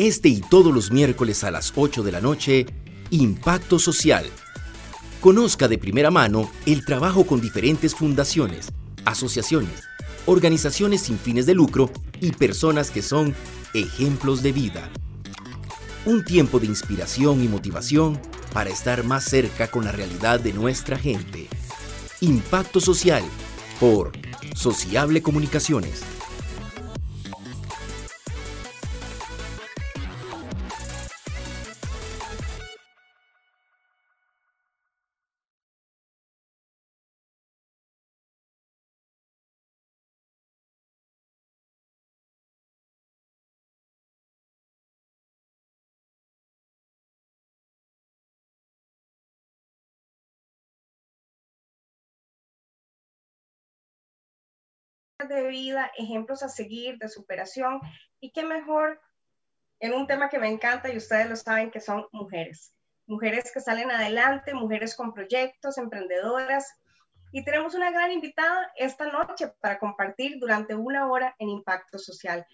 Este y todos los miércoles a las 8 de la noche, Impacto Social. Conozca de primera mano el trabajo con diferentes fundaciones, asociaciones, organizaciones sin fines de lucro y personas que son ejemplos de vida. Un tiempo de inspiración y motivación para estar más cerca con la realidad de nuestra gente. Impacto Social por Sociable Comunicaciones. Vida, ejemplos a seguir de superación y qué mejor en un tema que me encanta y ustedes lo saben que son mujeres. Mujeres que salen adelante, mujeres con proyectos, emprendedoras. Y tenemos una gran invitada esta noche para compartir durante una hora en Impacto Social.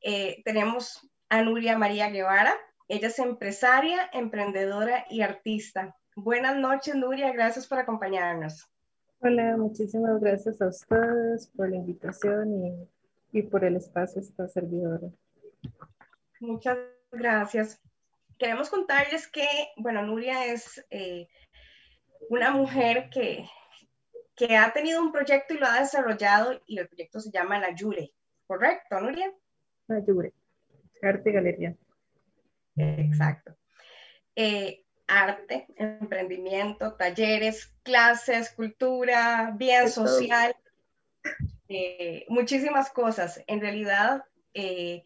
Eh, tenemos a Nuria María Guevara. Ella es empresaria, emprendedora y artista. Buenas noches, Nuria. Gracias por acompañarnos. Hola, muchísimas gracias a ustedes por la invitación y, y por el espacio esta servidora. Muchas gracias. Queremos contarles que, bueno, Nuria es eh, una mujer que, que ha tenido un proyecto y lo ha desarrollado y el proyecto se llama La Yure, ¿correcto, Nuria? La Yure, Arte y Galería. Exacto. Eh, arte, emprendimiento, talleres, clases, cultura, bien social, eh, muchísimas cosas. En realidad, eh,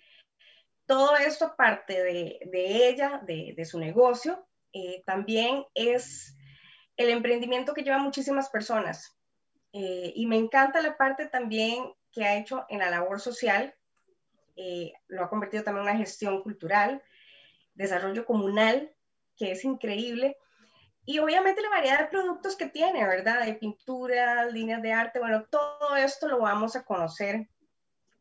todo esto parte de, ella, de, su negocio, eh, también es el emprendimiento que lleva muchísimas personas. y me encanta la parte también que ha hecho en la labor social, lo ha convertido también en una gestión cultural, desarrollo comunal, que es increíble. Y obviamente la variedad de productos que tiene, ¿verdad? De pintura, líneas de arte, bueno, todo esto lo vamos a conocer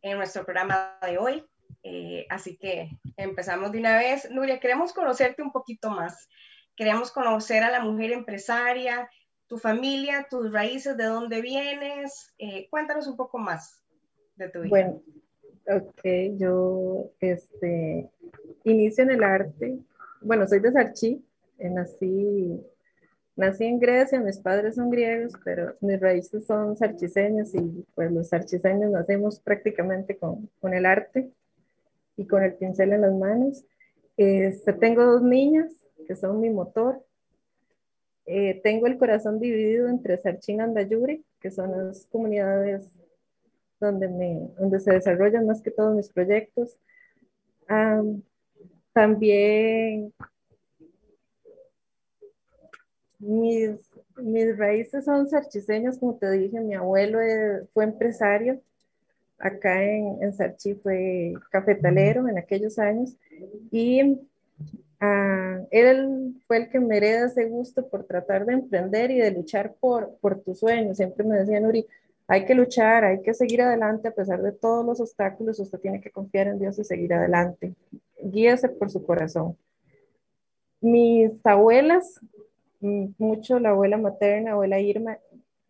en nuestro programa de hoy. Eh, así que empezamos de una vez. Nuria, queremos conocerte un poquito más. Queremos conocer a la mujer empresaria, tu familia, tus raíces, de dónde vienes. Eh, cuéntanos un poco más de tu vida. Bueno, ok, yo este, inicio en el arte bueno, soy de Sarchi, eh, nací, nací en Grecia, mis padres son griegos, pero mis raíces son sarchiseñas y pues los sarchiseños nacemos prácticamente con, con el arte y con el pincel en las manos. Este, tengo dos niñas que son mi motor. Eh, tengo el corazón dividido entre Sarchín y Andayuri, que son las comunidades donde, me, donde se desarrollan más que todos mis proyectos. También mis, mis raíces son sarchiseñas, como te dije, mi abuelo fue empresario, acá en, en Sarchi fue cafetalero en aquellos años y ah, él fue el que me hereda ese gusto por tratar de emprender y de luchar por, por tus sueños. Siempre me decía, Nuri, hay que luchar, hay que seguir adelante a pesar de todos los obstáculos, usted tiene que confiar en Dios y seguir adelante. Guíese por su corazón. Mis abuelas, mucho la abuela materna, abuela Irma,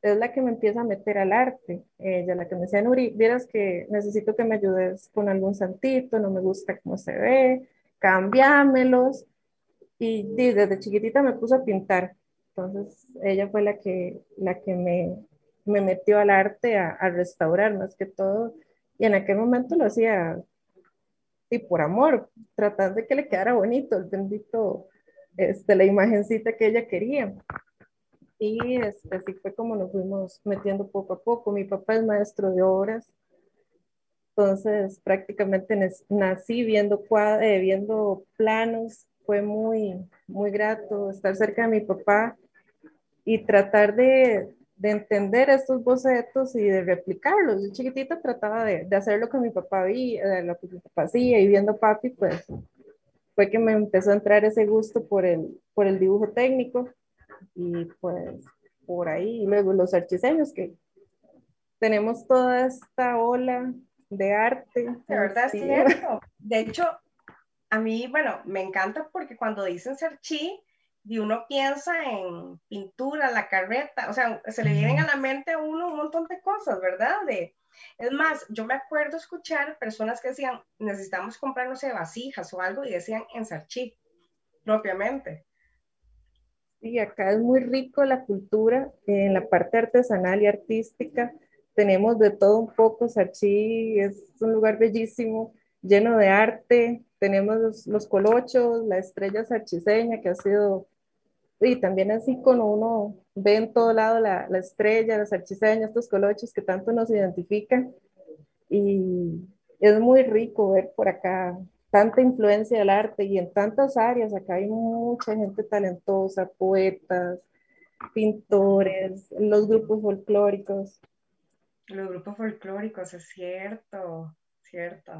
es la que me empieza a meter al arte. Ella, la que me decía, Nuri, vieras que necesito que me ayudes con algún santito, no me gusta cómo se ve, cambiámelos. Y desde chiquitita me puso a pintar. Entonces, ella fue la que, la que me, me metió al arte a, restaurar más que todo. Y en aquel momento lo hacía y por amor, tratando de que le quedara bonito el bendito, este, la imagencita que ella quería. Y este, así fue como nos fuimos metiendo poco a poco. Mi papá es maestro de obras, entonces prácticamente nací viendo, eh, viendo planos, fue muy, muy grato estar cerca de mi papá y tratar de, de entender estos bocetos y de replicarlos. Yo chiquitita trataba de, de hacer lo que mi papá veía, lo que mi papá hacía y viendo papi, pues fue que me empezó a entrar ese gusto por el, por el dibujo técnico y pues por ahí, y luego los archiseños que tenemos toda esta ola de arte. De verdad, es cierto. De hecho, a mí, bueno, me encanta porque cuando dicen Sarchi, y uno piensa en pintura, la carreta, o sea, se le vienen a la mente a uno un montón de cosas, ¿verdad? De, es más, yo me acuerdo escuchar personas que decían, necesitamos comprar, no sé, vasijas o algo, y decían en Sarchi, propiamente. Sí, acá es muy rico la cultura en la parte artesanal y artística. Tenemos de todo un poco. Sarchi es un lugar bellísimo, lleno de arte. Tenemos los, colochos, la estrella sarchiseña que ha sido, y también así cuando uno ve en todo lado la, la estrella, la sarchiseña, estos colochos que tanto nos identifican. Y es muy rico ver por acá tanta influencia del arte y en tantas áreas. Acá hay mucha gente talentosa, poetas, pintores, los grupos folclóricos. Los grupos folclóricos, es cierto, cierto.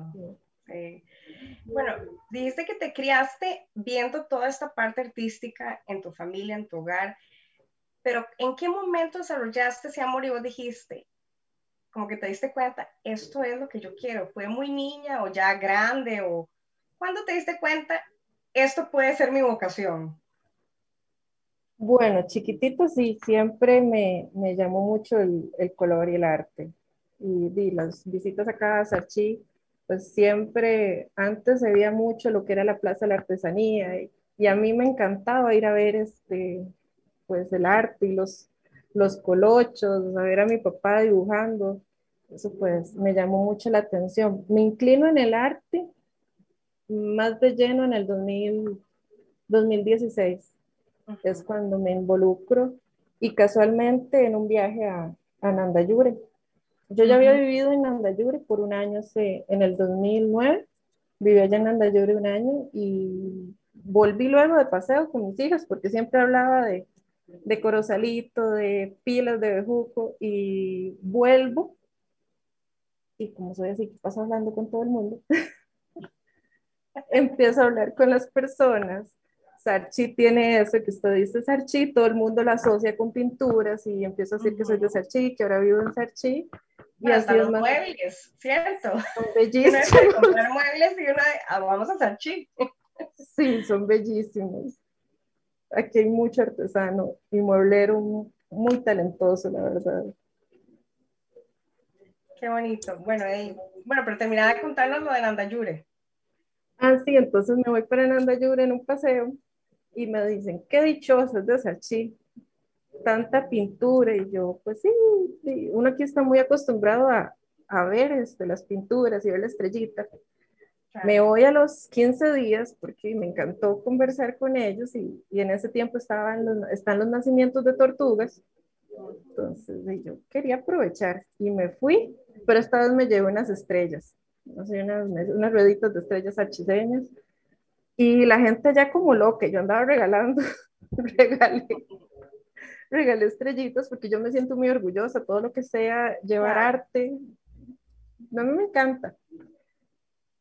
Bueno, dijiste que te criaste viendo toda esta parte artística en tu familia, en tu hogar, pero ¿en qué momento desarrollaste ese amor y vos dijiste, como que te diste cuenta, esto es lo que yo quiero? ¿Fue muy niña o ya grande o ¿Cuándo te diste cuenta, esto puede ser mi vocación? Bueno, chiquitito sí, siempre me, me llamó mucho el, el, color y el arte. Y, y, las visitas acá a Sarchi, pues siempre, antes se veía mucho lo que era la Plaza de la Artesanía y, y, a mí me encantaba ir a ver este, pues el arte y los, los colochos, a ver a mi papá dibujando. Eso pues me llamó mucho la atención. Me inclino en el arte más de lleno en el 2000, 2016. Es cuando me involucro y casualmente en un viaje a, a Nandayure. Yo ya había vivido en Nandayure por un año, en el 2009. Viví allá en Nandayure un año y volví luego de paseo con mis hijas porque siempre hablaba de, de Corosalito, de Pilas de Bejuco y vuelvo. Y como soy así, paso hablando con todo el mundo. empiezo a hablar con las personas. Sarchi tiene eso que usted dice Sarchi, todo el mundo la asocia con pinturas y empiezo a decir que soy de Sarchi, que ahora vivo en Sarchi. Y así los muebles, ¿cierto? Son bellísimos. comprar muebles y una ah, vamos a Sarchi. Sí, son bellísimos. Aquí hay mucho artesano y mueblero muy talentoso, la verdad. Qué bonito. Bueno, bueno, pero terminaba de contarnos lo de Nandayure. Ah, sí, entonces me voy para Nandayure en un paseo y me dicen, qué dichosa es de Sarchi, tanta pintura. Y yo, pues sí, uno aquí está muy acostumbrado a, a ver este, las pinturas y ver la estrellita. Me voy a los 15 días porque me encantó conversar con ellos y, y en ese tiempo estaban los, están los nacimientos de tortugas. Entonces yo quería aprovechar y me fui, pero esta vez me llevé unas estrellas unas, unas rueditas de estrellas archiseñas. Y la gente ya como loca, yo andaba regalando, regalé, regalé estrellitas porque yo me siento muy orgullosa, todo lo que sea llevar arte, a mí me encanta.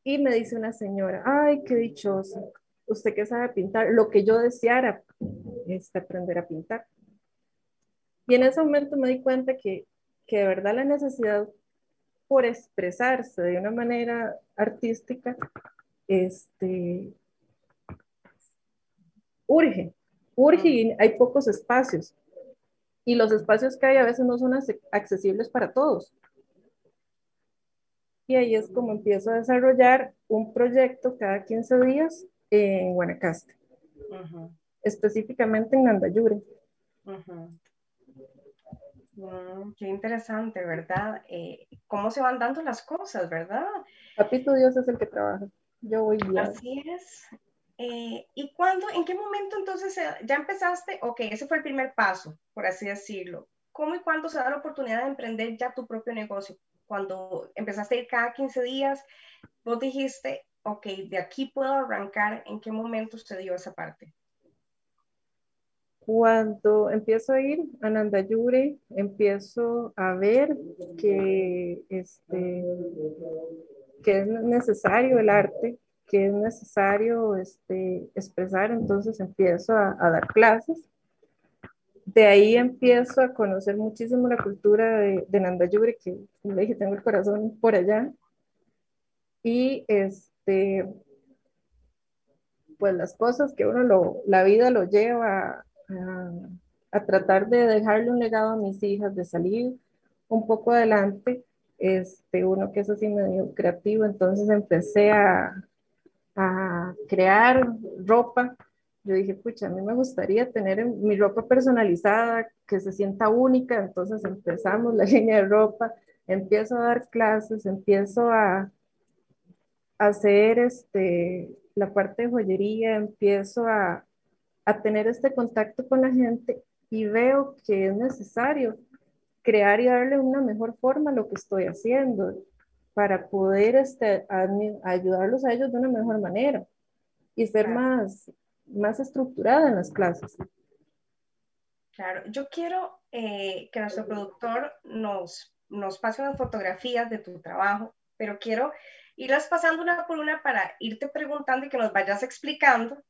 Y me dice una señora, ay, qué dichosa, usted que sabe pintar, lo que yo deseara es aprender a pintar. Y en ese momento me di cuenta que, que de verdad la necesidad por expresarse de una manera artística, este, urge, urge y hay pocos espacios. Y los espacios que hay a veces no son accesibles para todos. Y ahí es como empiezo a desarrollar un proyecto cada 15 días en Guanacaste, específicamente en Nandayure. Mm, qué interesante, ¿verdad? Eh, ¿Cómo se van dando las cosas, verdad? Papito Dios es el que trabaja. Yo voy bien. Así es. Eh, ¿Y cuándo, en qué momento entonces ya empezaste? Ok, ese fue el primer paso, por así decirlo. ¿Cómo y cuándo se da la oportunidad de emprender ya tu propio negocio? Cuando empezaste a ir cada 15 días, vos dijiste, ok, de aquí puedo arrancar. ¿En qué momento se dio esa parte? Cuando empiezo a ir a Nandayure, empiezo a ver que, este, que es necesario el arte, que es necesario este, expresar, entonces empiezo a, dar clases. De ahí empiezo a conocer muchísimo la cultura de, de Nandayure, que le dije, tengo el corazón por allá. Y este, pues las cosas que uno lo, la vida lo lleva a, a tratar de dejarle un legado a mis hijas, de salir un poco adelante, este, uno que es así medio creativo, entonces empecé a, a crear ropa. Yo dije, pucha, a mí me gustaría tener mi ropa personalizada, que se sienta única, entonces empezamos la línea de ropa, empiezo a dar clases, empiezo a, hacer este, la parte de joyería, empiezo a, a tener este contacto con la gente y veo que es necesario crear y darle una mejor forma a lo que estoy haciendo para poder este, ayudarlos a ellos de una mejor manera y ser más, más estructurada en las clases. Claro, yo quiero eh, que nuestro productor nos, nos pase unas fotografías de tu trabajo, pero quiero irlas pasando una por una para irte preguntando y que nos vayas explicando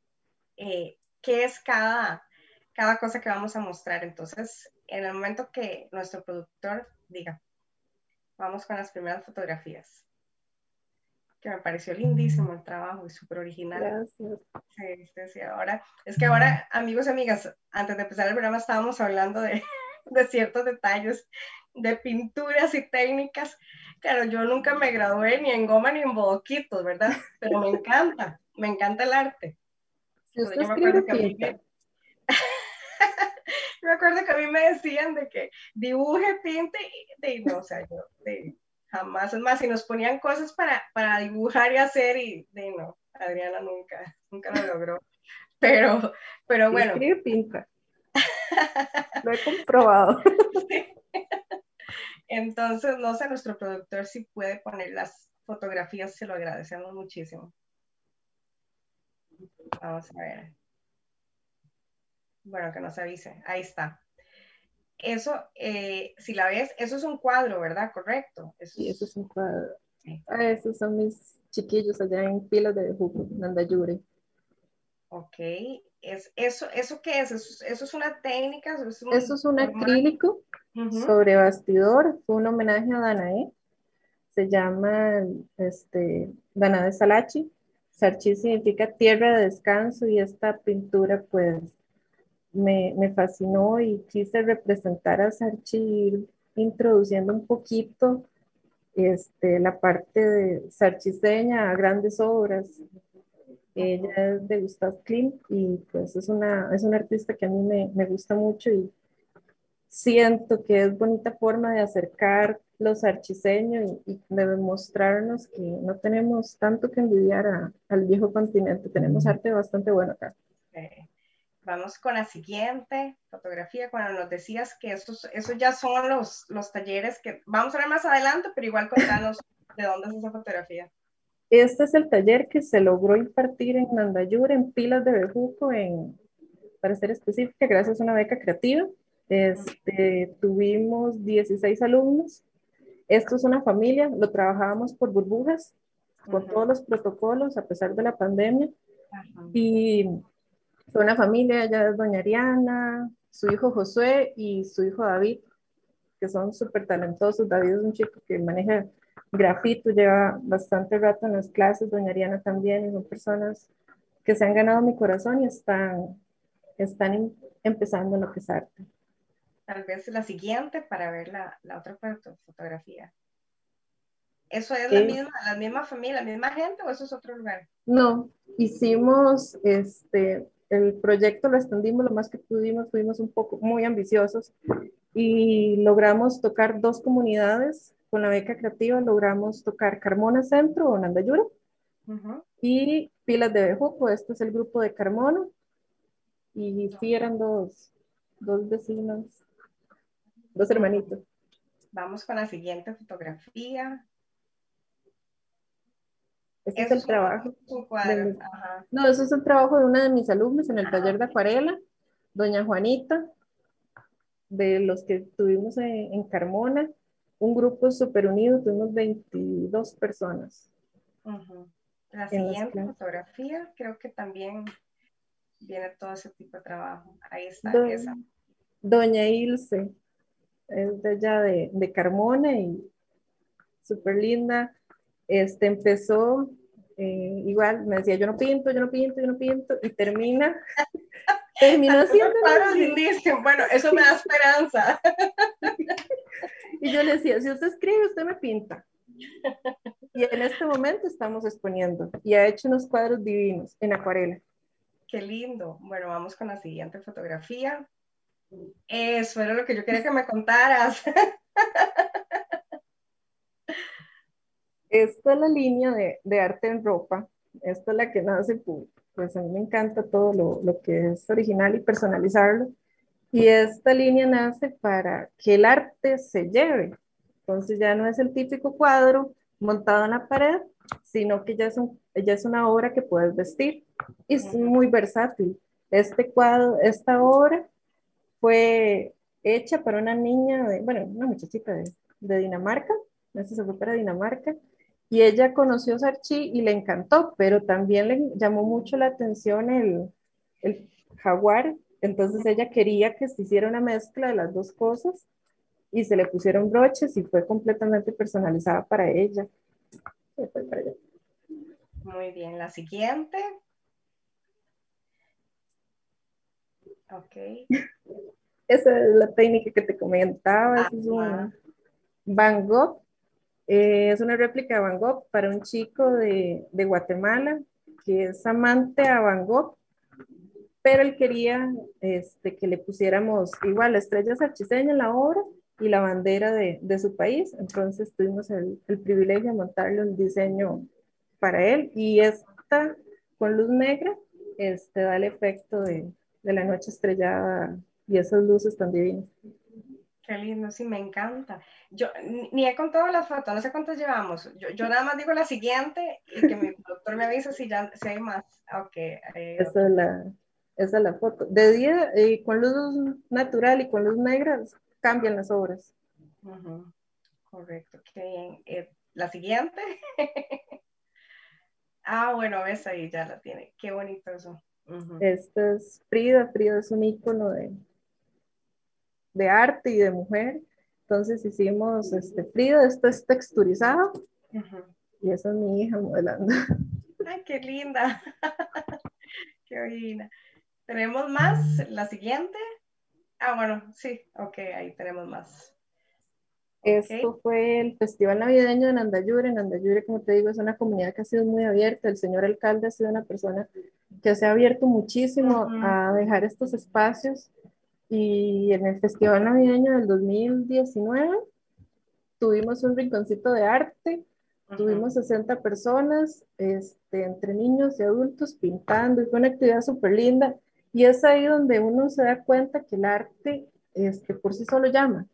eh, qué es cada, cada cosa que vamos a mostrar. Entonces, en el momento que nuestro productor diga, vamos con las primeras fotografías. Que me pareció lindísimo el trabajo y súper original. Gracias. Sí, sí, sí, ahora, es que ahora, amigos y amigas, antes de empezar el programa estábamos hablando de, de ciertos detalles, de pinturas y técnicas. Claro, yo nunca me gradué ni en goma ni en bodoquitos, ¿verdad? Pero me encanta, me encanta el arte. yo me acuerdo que me acuerdo que a mí me decían de que dibuje, pinte, y no, o sea, yo jamás, es más, si nos ponían cosas para, para dibujar y hacer, y de no, Adriana nunca, nunca lo logró. Pero, pero bueno. Escribe pinta. lo he comprobado. Entonces, no sé, nuestro productor si puede poner las fotografías, se lo agradecemos muchísimo. Vamos a ver. Bueno, que nos avise. Ahí está. Eso, eh, si la ves, eso es un cuadro, ¿verdad? Correcto. sí, eso es un cuadro. Ah, esos son mis chiquillos allá en Pilas de Bejuco, Nandayure. Ok. Es, eso, ¿Eso qué es? ¿Eso, es una técnica? ¿Eso es un, acrílico sobre bastidor. Fue un homenaje a Danae. Se llama este, Danae Salachi. Sarchi significa tierra de descanso y esta pintura pues me, me, fascinó y quise representar a Sarchi introduciendo un poquito este, la parte de sarchiseña a grandes obras. Ella es de Gustav Klimt y pues es una, es una artista que a mí me, me gusta mucho y siento que es bonita forma de acercar los archiseños y, de demostrarnos que no tenemos tanto que envidiar al viejo continente, tenemos arte bastante bueno acá. Vamos con la siguiente fotografía, cuando nos decías que esos, esos ya son los, los talleres que vamos a ver más adelante, pero igual contanos de dónde es esa fotografía. Este es el taller que se logró impartir en Nandayur, en Pilas de Bejuco, en, para ser específica, gracias a una beca creativa. Este, tuvimos 16 alumnos. Esto es una familia, lo trabajábamos por burbujas, con todos los protocolos, a pesar de la pandemia. Y fue una familia, ella es doña Ariana, su hijo Josué y su hijo David, que son súper talentosos. David es un chico que maneja grafito, lleva bastante rato en las clases, doña Ariana también, y son personas que se han ganado mi corazón y están, están em, empezando lo que es arte. Tal vez la siguiente para ver la, la otra fotografía. ¿Eso es la, misma, la misma familia, la misma gente o eso es otro lugar? No, hicimos este, el proyecto lo extendimos lo más que pudimos, fuimos un poco muy ambiciosos y logramos tocar dos comunidades con la beca creativa, logramos tocar Carmona Centro o Nandayura y Pilas de Bejuco, este es el grupo de Carmona y sí eran dos, dos vecinos, dos hermanitos. Vamos con la siguiente fotografía. Ese es el trabajo. no, eso es el trabajo de una de mis alumnas en el taller de acuarela, doña Juanita, de los que tuvimos en, Carmona, un grupo súper unido, tuvimos 22 personas. La siguiente fotografía, creo que también viene todo ese tipo de trabajo. Ahí está esa. Doña Ilse, es de allá de, de Carmona y súper linda este, empezó eh, igual me decía, yo no pinto, yo no pinto, yo no pinto, y termina, termina siendo... Bueno, eso me da esperanza. y yo le decía, si usted escribe, usted me pinta. Y en este momento estamos exponiendo y ha hecho unos cuadros divinos en acuarela. Qué lindo. Bueno, vamos con la siguiente fotografía. Eso era lo que yo quería que me contaras. Esta es la línea de, arte en ropa. Esta es la que nace, pues a mí me encanta todo lo, lo, que es original y personalizarlo. Y esta línea nace para que el arte se lleve. Entonces ya no es el típico cuadro montado en la pared, sino que ya es, un, ya es una obra que puedes vestir. Y es muy versátil. Este cuadro, esta obra fue hecha para una niña, de, bueno, una muchachita de, de Dinamarca, esta se fue para Dinamarca, y ella conoció Sarchi y le encantó, pero también le llamó mucho la atención el, el jaguar, entonces ella quería que se hiciera una mezcla de las dos cosas y se le pusieron broches y fue completamente personalizada para ella. Muy bien, la siguiente. Ok. Esa es la técnica que te comentaba, es un Van Gogh eh, es una réplica de Van Gogh para un chico de, Guatemala que es amante a Van Gogh, pero él quería este, que le pusiéramos igual la estrella sarchiseña la obra y la bandera de, su país. Entonces tuvimos el, el, privilegio de montarle un diseño para él y esta con luz negra este, da el efecto de, de la noche estrellada y esas luces tan divinas. Qué lindo, sí, me encanta. Yo ni he contado las fotos, no sé cuántas llevamos. Yo, yo nada más digo la siguiente y que mi doctor me avisa si, ya, si hay más. Ok. esa, es la, esa es la foto. De día, eh, con luz natural y con luz negra, cambian las obras. Correcto, qué bien. Eh, la siguiente. ah, bueno, ves ahí, ya la tiene. Qué bonito eso. Esta es Frida. Frida es un icono de de arte y de mujer. Entonces hicimos este Frida, esto es texturizado. Y esa es mi hija modelando. Ay, qué linda. qué linda. ¿Tenemos más? ¿La siguiente? Ah, bueno, sí, ok, ahí tenemos más. Esto fue el Festival Navideño en Andayure. En Andayure, como te digo, es una comunidad que ha sido muy abierta. El señor alcalde ha sido una persona que se ha abierto muchísimo a dejar estos espacios y en el Festival Navideño del 2019 tuvimos un rinconcito de arte, tuvimos 60 personas, este, entre niños y adultos, pintando, y fue una actividad súper linda. Y es ahí donde uno se da cuenta que el arte este, por sí solo llama.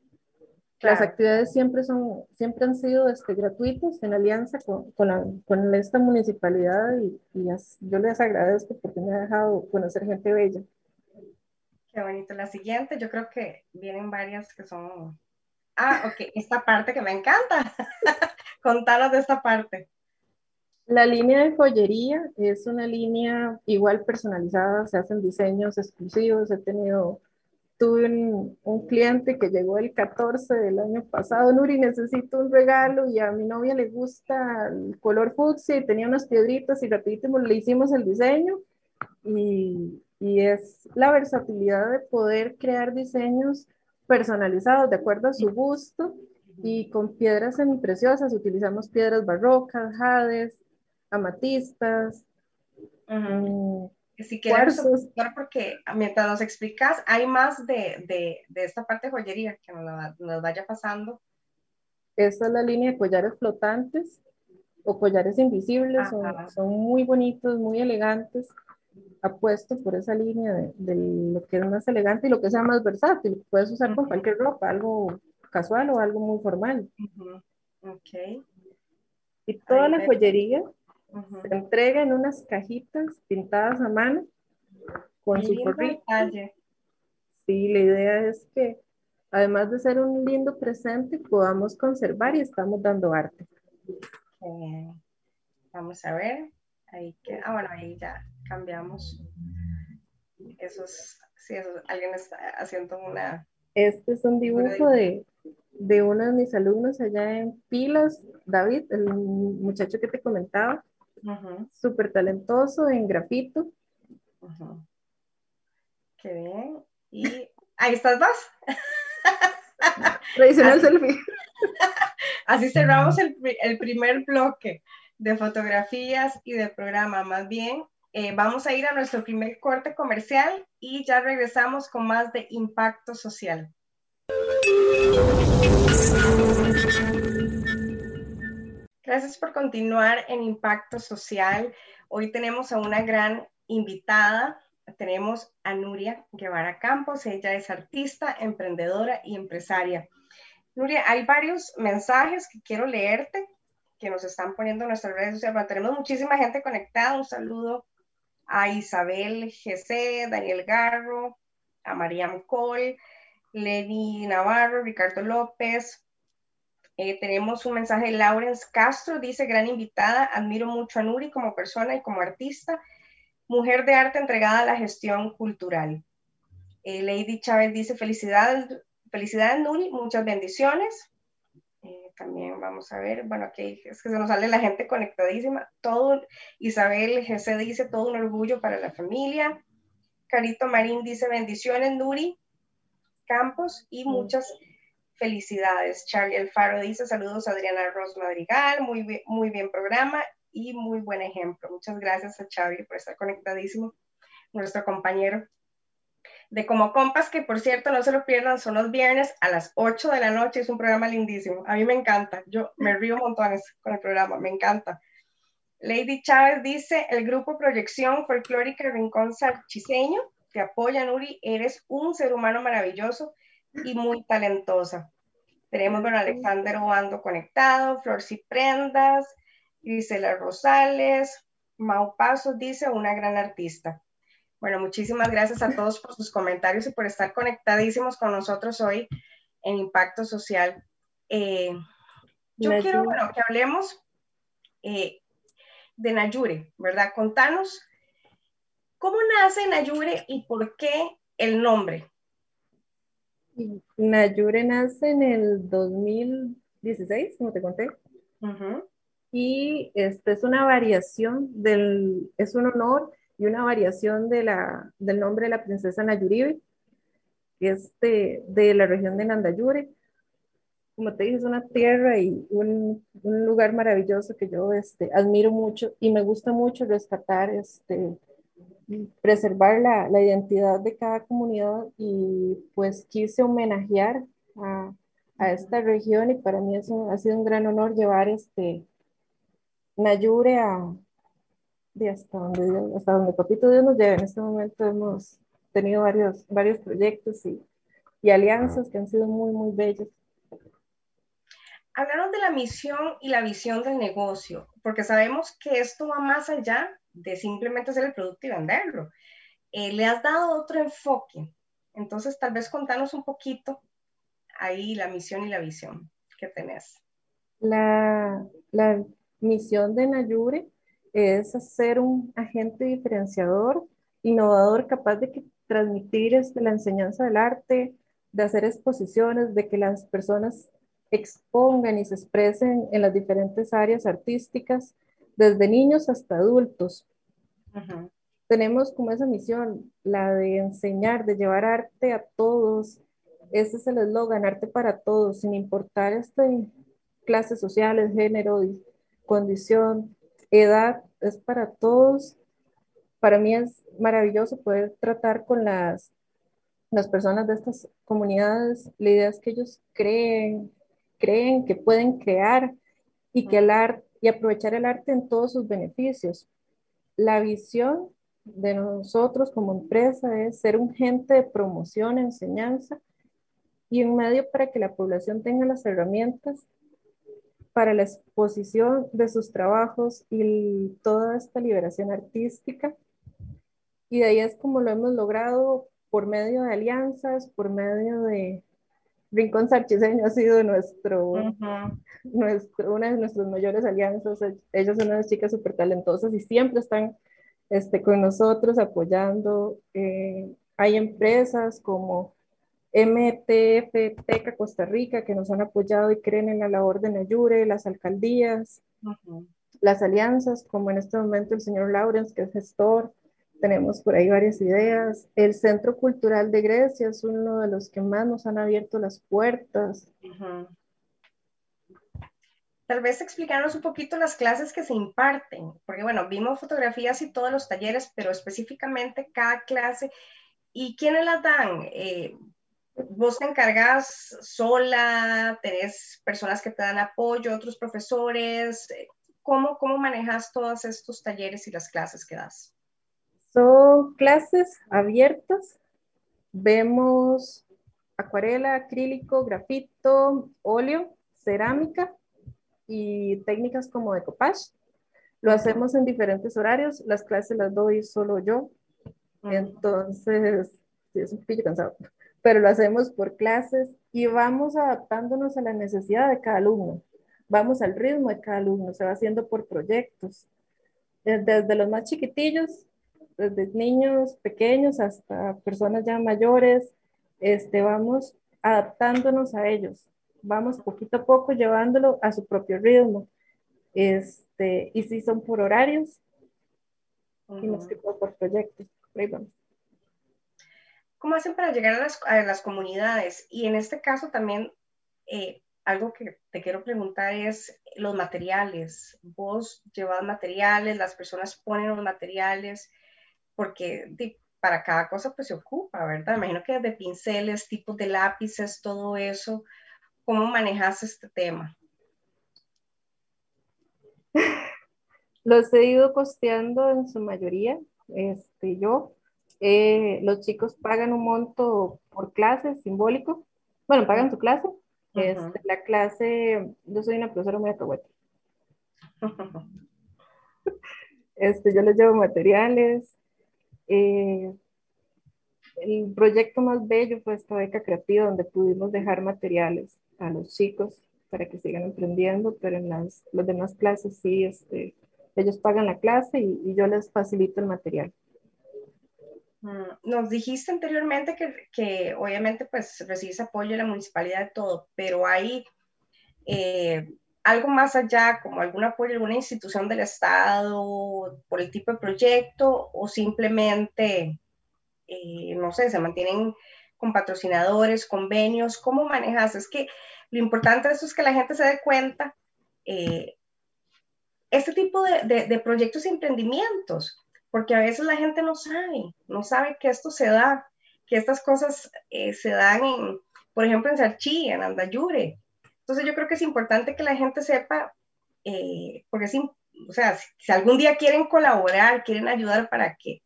Las actividades siempre, son, siempre han sido este, gratuitas en alianza con, con, la, con esta municipalidad y, y yo les agradezco porque me ha dejado conocer gente bella. Qué bonito. La siguiente, yo creo que vienen varias que son... Ah, ok, esta parte que me encanta. Contanos de esta parte. La línea de joyería es una línea igual personalizada, se hacen diseños exclusivos. He tenido, tuve un, un, cliente que llegó el 14 del año pasado, Nuri, necesito un regalo y a mi novia le gusta el color fucsia y tenía unas piedritas y rapidísimo le hicimos el diseño y y es la versatilidad de poder crear diseños personalizados de acuerdo a su gusto y con piedras semipreciosas. Utilizamos piedras barrocas, jades, amatistas. Mm, si quieres porque mientras nos explicas, hay más de, de, de esta parte de joyería que nos, nos, vaya pasando. Esta es la línea de collares flotantes o collares invisibles, son, son, muy bonitos, muy elegantes apuesto por esa línea de, lo que es más elegante y lo que sea más versátil. Puedes usar con cualquier ropa, algo casual o algo muy formal. Ok. Y toda la joyería se entrega en unas cajitas pintadas a mano con su forrito. Sí, la idea es que además de ser un lindo presente, podamos conservar y estamos dando arte. Vamos a ver. Ahí que, ah, bueno, ahí ya cambiamos. Esos, sí, eso, alguien está haciendo una... Este es un dibujo de, de uno de mis alumnos allá en Pilas, David, el muchacho que te comentaba. súper talentoso en grafito. Qué bien. Y ahí estás vos. Tradicional selfie. Así cerramos el, el, primer bloque de fotografías y de programa. Más bien, eh, vamos a ir a nuestro primer corte comercial y ya regresamos con más de impacto social. Gracias por continuar en Impacto Social. Hoy tenemos a una gran invitada. Tenemos a Nuria Guevara Campos. Ella es artista, emprendedora y empresaria. Nuria, hay varios mensajes que quiero leerte que nos están poniendo en nuestras redes sociales. tenemos muchísima gente conectada. Un saludo a Isabel GC, Daniel Garro, a María Cole, Lenny Navarro, Ricardo López, eh, tenemos un mensaje de Lawrence Castro, dice, gran invitada, admiro mucho a Nuri como persona y como artista, mujer de arte entregada a la gestión cultural. Eh, Lady Chávez dice, felicidades, felicidades Nuri, muchas bendiciones. También vamos a ver, bueno, aquí es que se nos sale la gente conectadísima. Todo, Isabel GC dice, todo un orgullo para la familia. Carito Marín dice, bendiciones Nuri Campos y muchas Felicidades. Charlie Alfaro dice saludos a Adriana Ross Madrigal, muy bien, muy bien programa y muy buen ejemplo. Muchas gracias a Charlie por estar conectadísimo, nuestro compañero de Como Compas, que por cierto no se lo pierdan, son los viernes a las 8 de la noche, es un programa lindísimo. A mí me encanta, yo me río montones con el programa, me encanta. Lady Chávez dice, el grupo Proyección Folclórica Rincón Sarchiseño te apoya, Nuri, eres un ser humano maravilloso y muy talentosa. Tenemos, bueno, Alexander Obando conectado, Flor Ciprendas, Gisela Rosales, Mau Pasos dice, una gran artista. Bueno, muchísimas gracias a todos por sus comentarios y por estar conectadísimos con nosotros hoy en Impacto Social. Eh, yo quiero, bueno, que hablemos eh, de Nayure, ¿verdad? Contanos cómo nace Nayure y por qué el nombre. Nayure nace en el 2016, como te conté. Y este es una variación del, es un honor y una variación de del nombre de la princesa Nayuribe, que es de, la región de Nandayure. Como te dije, es una tierra y un, un lugar maravilloso que yo este, admiro mucho y me gusta mucho rescatar este, preservar la, la, identidad de cada comunidad y pues quise homenajear a, a esta región y para mí ha sido un gran honor llevar este Nayure a de hasta donde, hasta donde Papito Dios nos lleve. En este momento hemos tenido varios, varios proyectos y, y alianzas que han sido muy, muy bellos. Hablaron de la misión y la visión del negocio, porque sabemos que esto va más allá de simplemente hacer el producto y venderlo. Eh, le has dado otro enfoque. Entonces, tal vez contanos un poquito ahí la misión y la visión que tenés. La, la misión de Nayure es ser un agente diferenciador, innovador, capaz de que, transmitir este, la enseñanza del arte, de hacer exposiciones, de que las personas expongan y se expresen en las diferentes áreas artísticas, desde niños hasta adultos. Tenemos como esa misión, la de enseñar, de llevar arte a todos. Ese es el eslogan, arte para todos, sin importar este, clases sociales, género, condición, edad, es para todos. Para mí es maravilloso poder tratar con las, las personas de estas comunidades. La idea es que ellos creen, creen que pueden crear y que el arte y aprovechar el arte en todos sus beneficios. La visión de nosotros como empresa es ser un gente de promoción, enseñanza y un medio para que la población tenga las herramientas para la exposición de sus trabajos y toda esta liberación artística. Y de ahí es como lo hemos logrado por medio de alianzas, por medio de, Rincón Sarchiseño ha sido nuestro, nuestro, una de nuestras mayores alianzas. Ellas son unas chicas súper talentosas y siempre están este, con nosotros apoyando. Eh, hay empresas como MTF, Teca Costa Rica, que nos han apoyado y creen en la labor de Nayure, las alcaldías. las alianzas, como en este momento el señor Lawrence, que es gestor, tenemos por ahí varias ideas. El Centro Cultural de Grecia es uno de los que más nos han abierto las puertas. Tal vez explicarnos un poquito las clases que se imparten, porque bueno, vimos fotografías y todos los talleres, pero específicamente cada clase. ¿Y quiénes las dan? Eh, ¿Vos te encargas sola? ¿Tenés personas que te dan apoyo, otros profesores? ¿Cómo, cómo manejas todos estos talleres y las clases que das? Son clases abiertas. Vemos acuarela, acrílico, grafito, óleo, cerámica y técnicas como decopage. Lo hacemos en diferentes horarios. Las clases las doy solo yo. Entonces, sí, es un poquito cansado, pero lo hacemos por clases y vamos adaptándonos a la necesidad de cada alumno. Vamos al ritmo de cada alumno, se va haciendo por proyectos. Desde los más chiquitillos desde niños pequeños hasta personas ya mayores, este, vamos adaptándonos a ellos, vamos poquito a poco llevándolo a su propio ritmo. Este, y si son por horarios, y no que por proyectos. ¿Cómo hacen para llegar a las, comunidades? Y en este caso también, eh, algo que te quiero preguntar es los materiales. Vos llevas materiales, las personas ponen los materiales, porque para cada cosa pues se ocupa, ¿verdad? Imagino que de pinceles, tipos de lápices, todo eso, ¿cómo manejas este tema? Los he ido costeando en su mayoría, este, yo. Eh, los chicos pagan un monto por clase simbólico. Bueno, pagan su clase. Este, la clase, yo soy una profesora muy acahueta. este, yo les llevo materiales, eh, el proyecto más bello fue esta beca creativa donde pudimos dejar materiales a los chicos para que sigan aprendiendo, pero en las, demás clases sí, este, ellos pagan la clase y, yo les facilito el material. Mm, nos dijiste anteriormente que, que, obviamente pues recibes apoyo de la municipalidad de todo, pero hay eh, algo más allá, como algún apoyo de alguna institución del Estado por el tipo de proyecto o simplemente, eh, no sé, se mantienen con patrocinadores, convenios, ¿cómo manejas? Es que lo importante de es que la gente se dé cuenta eh, este tipo de, proyectos y emprendimientos, porque a veces la gente no sabe, no sabe que esto se da, que estas cosas eh, se dan en, por ejemplo, en Sarchí, en Andayure, entonces yo creo que es importante que la gente sepa, eh, porque es, o sea, si, algún día quieren colaborar, quieren ayudar para que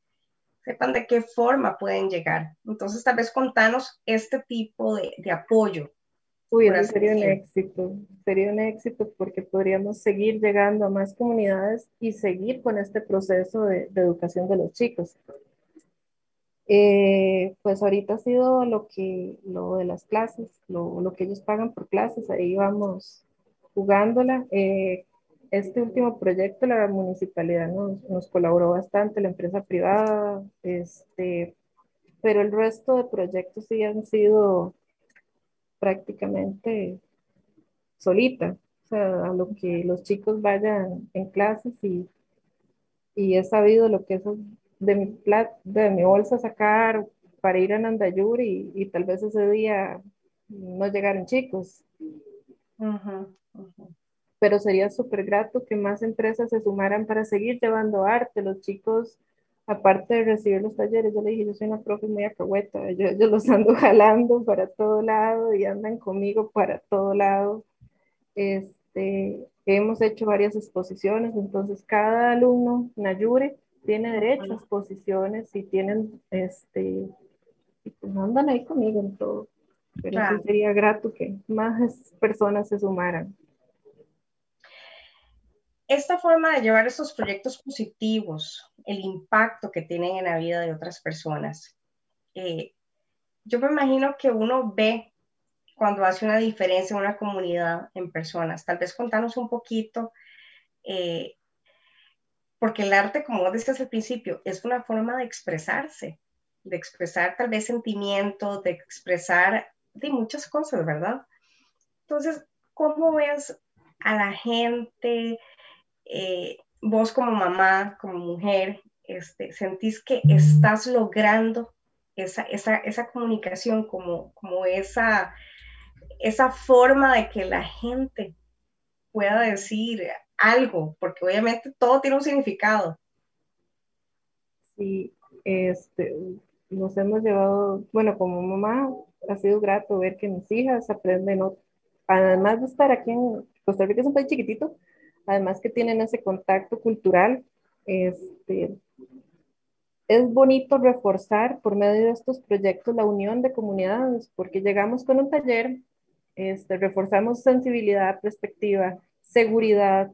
sepan de qué forma pueden llegar. Entonces tal vez contanos este tipo de apoyo. Uy, eso sería un éxito, sería un éxito porque podríamos seguir llegando a más comunidades y seguir con este proceso de, de educación de los chicos. Eh, pues ahorita ha sido lo que, lo de las clases, lo, lo que ellos pagan por clases, ahí vamos jugándola. Eh, este último proyecto la municipalidad nos, nos, colaboró bastante, la empresa privada, este, pero el resto de proyectos sí han sido prácticamente solita, o sea, a lo que los chicos vayan en clases y, y he sabido lo que eso de mi, de mi bolsa sacar para ir a Nandayur y, tal vez ese día no llegaron chicos. Pero sería súper grato que más empresas se sumaran para seguir llevando arte. Los chicos, aparte de recibir los talleres, yo le dije, yo soy una profe muy acahueta, yo, yo los ando jalando para todo lado y andan conmigo para todo lado. Este, hemos hecho varias exposiciones, entonces cada alumno, Nayure, tiene derecho a exposiciones y tienen, este, pues andan ahí conmigo en todo. Pero sí sería grato que más personas se sumaran. Esta forma de llevar estos proyectos positivos, el impacto que tienen en la vida de otras personas, eh, yo me imagino que uno ve cuando hace una diferencia en una comunidad, en personas. Tal vez contanos un poquito eh, porque el arte, como vos decías al principio, es una forma de expresarse, de expresar tal vez sentimientos, de expresar de muchas cosas, ¿verdad? Entonces, ¿cómo ves a la gente? Eh, vos como mamá, como mujer, este, sentís que estás logrando esa, esa, esa comunicación, como, como esa, esa forma de que la gente pueda decir algo, porque obviamente todo tiene un significado. Sí, este, nos hemos llevado, bueno, como mamá, ha sido grato ver que mis hijas aprenden, además de estar aquí en Costa Rica, es un país chiquitito, además que tienen ese contacto cultural, este, es bonito reforzar por medio de estos proyectos la unión de comunidades, porque llegamos con un taller, este, reforzamos sensibilidad, perspectiva, seguridad.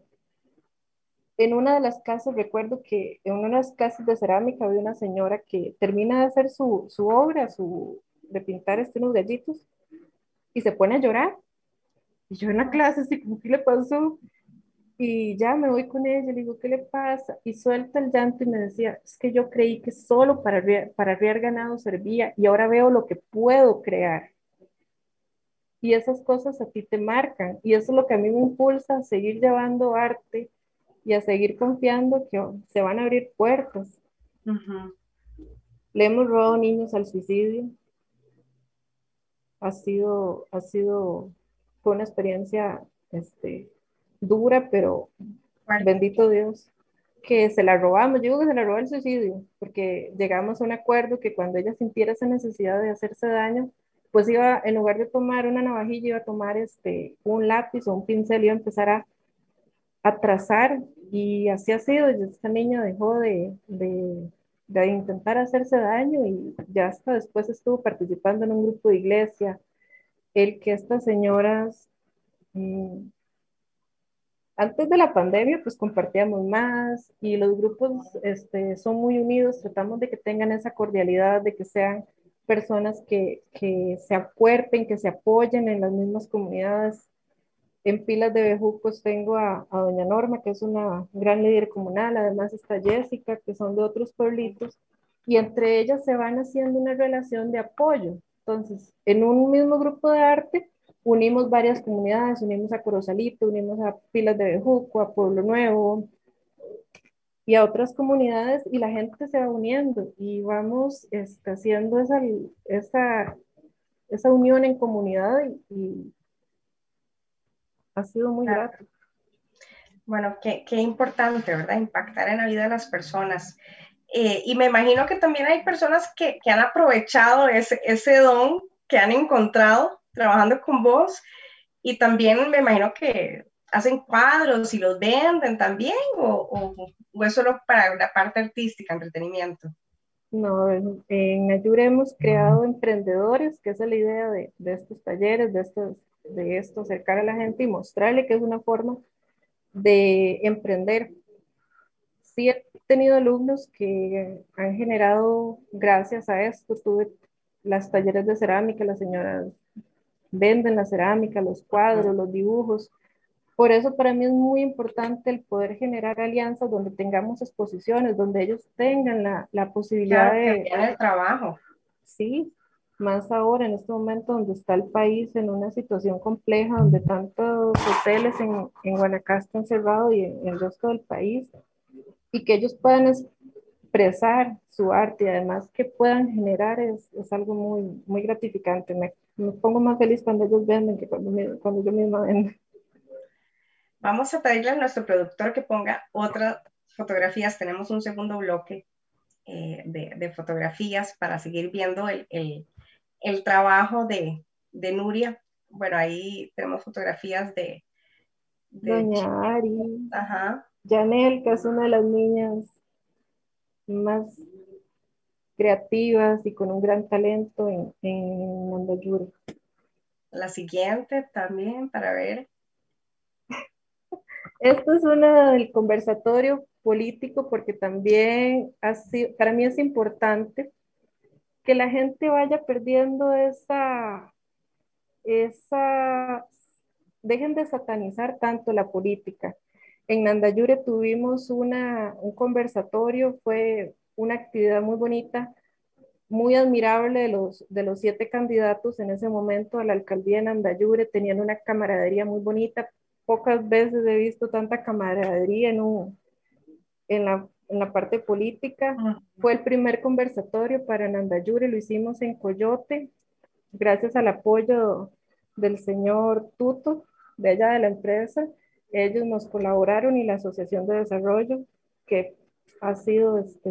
En una de las casas, recuerdo que en una de las casas de cerámica había una señora que termina de hacer su, su obra, su, de pintar este, unos gallitos, y se pone a llorar. Y yo en la clase, así como, ¿qué le pasó? Y ya me voy con ella, le digo, ¿qué le pasa? Y suelta el llanto y me decía, es que yo creí que solo para, para ganado servía y ahora veo lo que puedo crear. Y esas cosas a ti te marcan y eso es lo que a mí me impulsa a seguir llevando arte y a seguir confiando que se van a abrir puertas. Le hemos robado niños al suicidio. Ha sido, ha sido, fue una experiencia, este, dura, pero bendito Dios, que se la robamos, yo digo que se la robó el suicidio, porque llegamos a un acuerdo que cuando ella sintiera esa necesidad de hacerse daño, pues iba, en lugar de tomar una navajilla, iba a tomar este, un lápiz o un pincel y iba a empezar a, a trazar, y así ha sido, esta niña dejó de, de, de intentar hacerse daño y ya hasta después estuvo participando en un grupo de iglesia, el que estas señoras mm, antes de la pandemia, pues compartíamos más y los grupos este, son muy unidos, tratamos de que tengan esa cordialidad, de que sean personas que, que se acuerpen, que se apoyen en las mismas comunidades. En Pilas de Bejucos tengo a, a, doña Norma, que es una gran líder comunal, además está Jessica, que son de otros pueblitos, y entre ellas se van haciendo una relación de apoyo. Entonces, en un mismo grupo de arte, unimos varias comunidades, unimos a Corosalito, unimos a Pilas de Bejuco, a Pueblo Nuevo y a otras comunidades y la gente se va uniendo y vamos este, haciendo esa, esa, esa, unión en comunidad y, ha sido muy grato. Bueno, qué, qué, importante, ¿verdad? Impactar en la vida de las personas. Eh, y me imagino que también hay personas que, que han aprovechado ese, ese don que han encontrado trabajando con vos y también me imagino que hacen cuadros y los venden también o, o, es solo para la parte artística, entretenimiento. No, en Ayura hemos creado emprendedores, que esa es la idea de, de estos talleres, de, estos, de esto, acercar a la gente y mostrarle que es una forma de emprender. Sí he tenido alumnos que han generado, gracias a esto, tuve las talleres de cerámica, las señoras venden la cerámica, los cuadros, los dibujos. Por eso para mí es muy importante el poder generar alianzas donde tengamos exposiciones, donde ellos tengan la, la posibilidad de... el trabajo. Sí, más ahora en este momento donde está el país en una situación compleja, donde tantos hoteles en, en Guanacaste han cerrado y en, el resto del país, y que ellos puedan expresar su arte y además que puedan generar es, es algo muy, muy gratificante. Me, me, pongo más feliz cuando ellos venden que cuando, cuando yo misma vendo. Vamos a pedirle a nuestro productor que ponga otras fotografías. Tenemos un segundo bloque eh, de, de, fotografías para seguir viendo el, el, el trabajo de, de, Nuria. Bueno, ahí tenemos fotografías de... de Doña Ari. Ajá. Janel, que es una de las niñas más creativas y con un gran talento en, en La siguiente también para ver. Esto es una del conversatorio político porque también así, para mí es importante que la gente vaya perdiendo esa, esa, dejen de satanizar tanto la política en Nandayure tuvimos una, un conversatorio, fue una actividad muy bonita, muy admirable de los, de los siete candidatos en ese momento a la alcaldía de Nandayure, tenían una camaradería muy bonita, pocas veces he visto tanta camaradería en, en, la, en la parte política. Fue el primer conversatorio para Nandayure, lo hicimos en Coyote, gracias al apoyo del señor Tuto, de allá de la empresa. Ellos nos colaboraron y la Asociación de Desarrollo, que ha sido, este,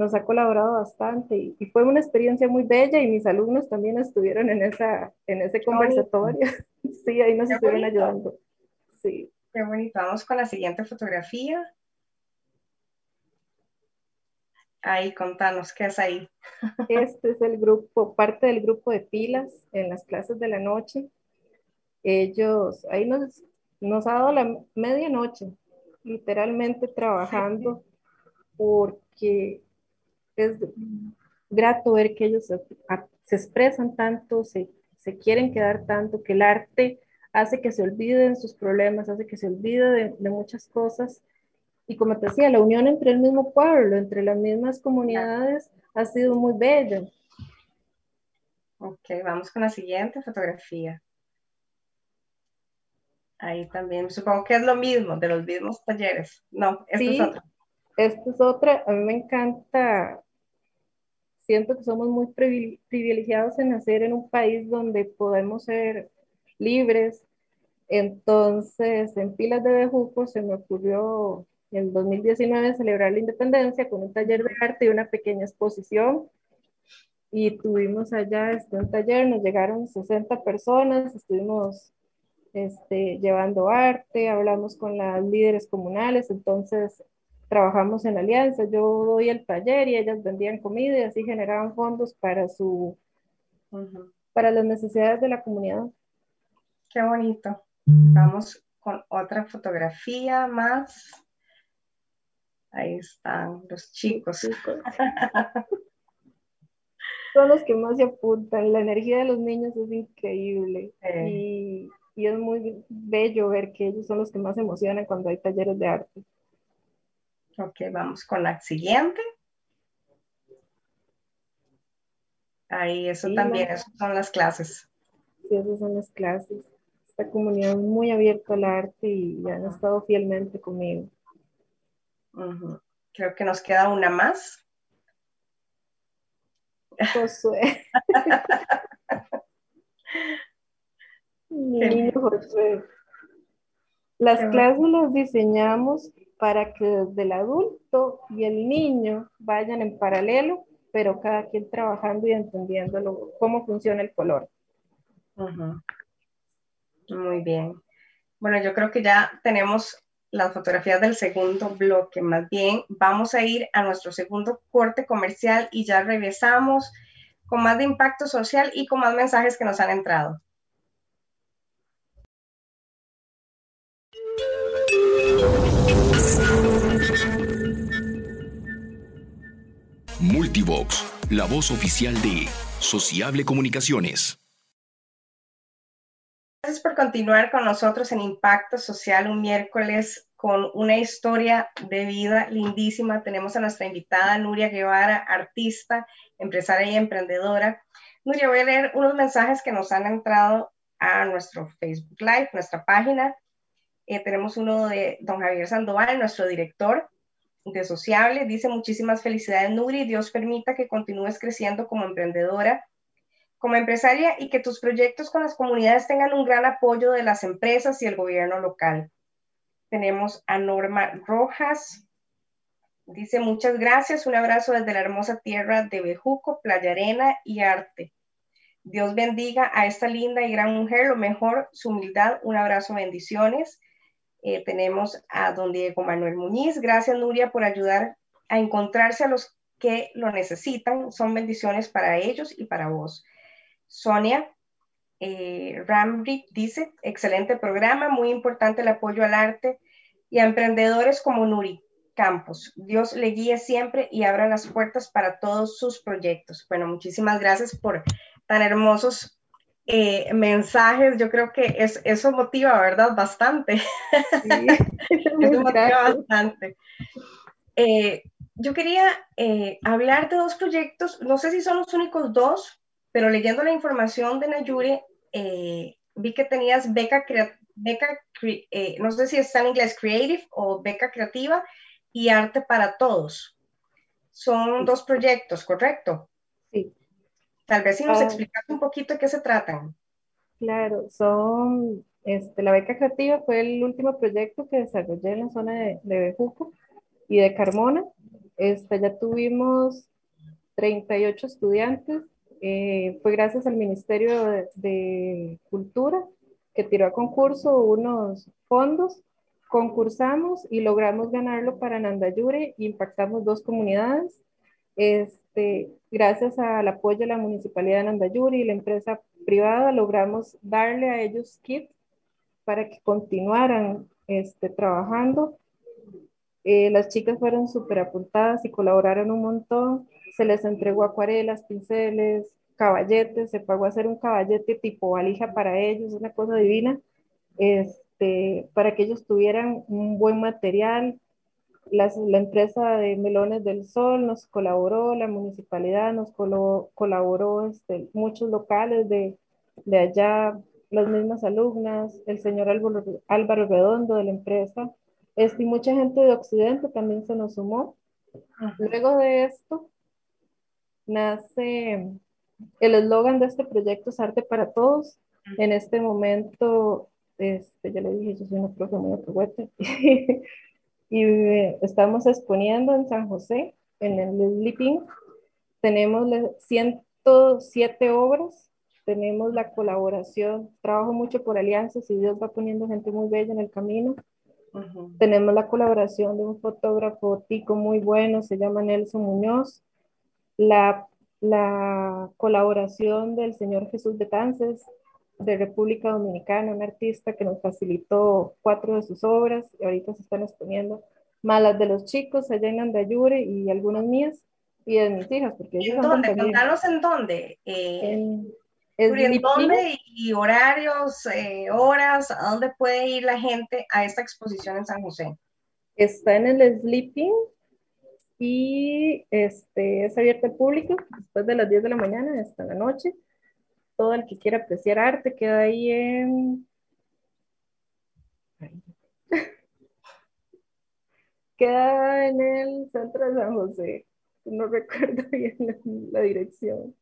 nos ha colaborado bastante y, fue una experiencia muy bella y mis alumnos también estuvieron en, esa, en ese conversatorio. sí, ahí nos estuvieron ayudando. Sí. Qué bonito. Vamos con la siguiente fotografía. Ahí, contanos, ¿qué es ahí? Este es el grupo, parte del grupo de pilas en las clases de la noche. Ellos, ahí nos, nos ha dado la medianoche, literalmente trabajando, porque es grato ver que ellos se, expresan tanto, se, se, quieren quedar tanto, que el arte hace que se olviden sus problemas, hace que se olvide de, de muchas cosas y como te decía, la unión entre el mismo pueblo, entre las mismas comunidades, ha sido muy bella. Ok, vamos con la siguiente fotografía. Ahí también, supongo que es lo mismo, de los mismos talleres. No, esta es otra. Esta es otra, a mí me encanta, siento que somos muy privilegiados en nacer en un país donde podemos ser libres. Entonces, en Pilas de Bejuco se me ocurrió en 2019 celebrar la independencia con un taller de arte y una pequeña exposición. Y tuvimos allá este, un taller, nos llegaron 60 personas, estuvimos este, llevando arte, hablamos con las líderes comunales, entonces trabajamos en alianza, yo doy el taller y ellas vendían comida y así generaban fondos para su para las necesidades de la comunidad. Qué bonito. Vamos con otra fotografía más. Ahí están los chicos. Son los que más se apuntan. La energía de los niños es increíble. Y, y, es muy bello ver que ellos son los que más se emocionan cuando hay talleres de arte. Ok, vamos con la siguiente. Ahí, eso también, son las clases. Sí, esas son las clases. Esta comunidad es muy abierta al arte y han estado fielmente conmigo. Creo que nos queda una más. Josué. Las clases las diseñamos para que desde el adulto y el niño vayan en paralelo, pero cada quien trabajando y entendiendo cómo funciona el color. Muy bien. Bueno, yo creo que ya tenemos las fotografías del segundo bloque. Más bien, vamos a ir a nuestro segundo corte comercial y ya regresamos con más de impacto social y con más mensajes que nos han entrado. Multivox, la voz oficial de Sociable Comunicaciones. Gracias por continuar con nosotros en Impacto Social un miércoles con una historia de vida lindísima. Tenemos a nuestra invitada Nuria Guevara, artista, empresaria y emprendedora. Nuria, voy a leer unos mensajes que nos han entrado a nuestro Facebook Live, nuestra página. Eh, tenemos uno de don Javier Sandoval, nuestro director de Sociable. Dice muchísimas felicidades, Nuria, y Dios permita que continúes creciendo como emprendedora como empresaria y que tus proyectos con las comunidades tengan un gran apoyo de las empresas y el gobierno local. Tenemos a Norma Rojas. Dice muchas gracias, un abrazo desde la hermosa tierra de Bejuco, Playa Arena y Arte. Dios bendiga a esta linda y gran mujer, lo mejor, su humildad, un abrazo, bendiciones. Eh, tenemos a don Diego Manuel Muñiz. Gracias, Nuria, por ayudar a encontrarse a los que lo necesitan. Son bendiciones para ellos y para vos. Sonia eh, dice, excelente programa, muy importante el apoyo al arte y a emprendedores como Nuri Campos. Dios le guíe siempre y abra las puertas para todos sus proyectos. Bueno, muchísimas gracias por tan hermosos eh, mensajes. Yo creo que es, eso motiva, ¿verdad? Bastante. Sí, eso motiva bastante. Eh, yo quería eh, hablar de dos proyectos, no sé si son los únicos dos, pero leyendo la información de Nayure, eh, vi que tenías beca, beca no sé si está en inglés, Creative o beca creativa y arte para todos. Son dos proyectos, ¿correcto? Sí. Tal vez si nos ah. explicas un poquito de qué se tratan. Claro, son, este, la beca creativa fue el último proyecto que desarrollé en la zona de, de Bejuco y de Carmona. Este, ya tuvimos 38 estudiantes. Eh, fue gracias al Ministerio de, Cultura que tiró a concurso unos fondos. Concursamos y logramos ganarlo para Nandayure impactamos dos comunidades. Este, gracias al apoyo de la Municipalidad de Nandayure y la empresa privada, logramos darle a ellos kits para que continuaran este, trabajando eh, las chicas fueron súper apuntadas y colaboraron un montón. Se les entregó acuarelas, pinceles, caballetes, se pagó hacer un caballete tipo valija para ellos, una cosa divina, este, para que ellos tuvieran un buen material. Las, la empresa de Melones del Sol nos colaboró, la municipalidad nos colaboró, este, muchos locales de, de allá, las mismas alumnas, el señor Álvaro, Álvaro Redondo de la empresa, este, y mucha gente de Occidente también se nos sumó. Luego de esto, nace el eslogan de este proyecto es Arte para Todos. En este momento, este, ya le dije, yo soy una profe muy y eh, estamos exponiendo en San José, en el Sleeping. Tenemos 107 obras, tenemos la colaboración, trabajo mucho por alianzas y Dios va poniendo gente muy bella en el camino. Tenemos la colaboración de un fotógrafo tico muy bueno, se llama Nelson Muñoz. La, la colaboración del señor Jesús Betances de República Dominicana, un artista que nos facilitó cuatro de sus obras y ahorita se están exponiendo malas de los chicos allá en Andayure y algunas mías y de mis hijas. Porque ¿En dónde? Contanos en dónde. Eh, en, ¿En dónde y horarios, eh, horas, a dónde puede ir la gente a esta exposición en San José? Está en el Sleeping y este, es abierto al público después de las 10 de la mañana hasta la noche. Todo el que quiera apreciar arte queda ahí en... queda en el centro de San José. No recuerdo bien la dirección.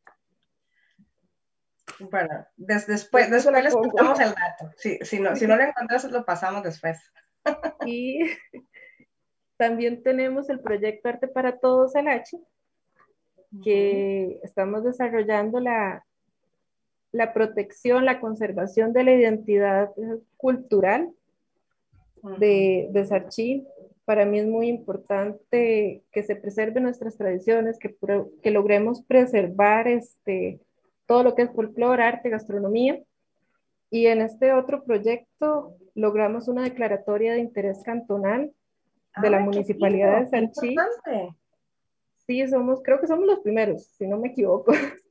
Bueno, después, después les contamos el dato. Si, no, si no lo encuentras, lo pasamos después. Y también tenemos el proyecto Arte para Todos el H, que estamos desarrollando la, la protección, la conservación de la identidad cultural de, de Sarchí. Para mí es muy importante que se preserven nuestras tradiciones, que, que logremos preservar este, todo lo que es folclore, arte, gastronomía. Y en este otro proyecto logramos una declaratoria de interés cantonal de la Municipalidad de Sanchí. Sí, somos, creo que somos los primeros, si no me equivoco.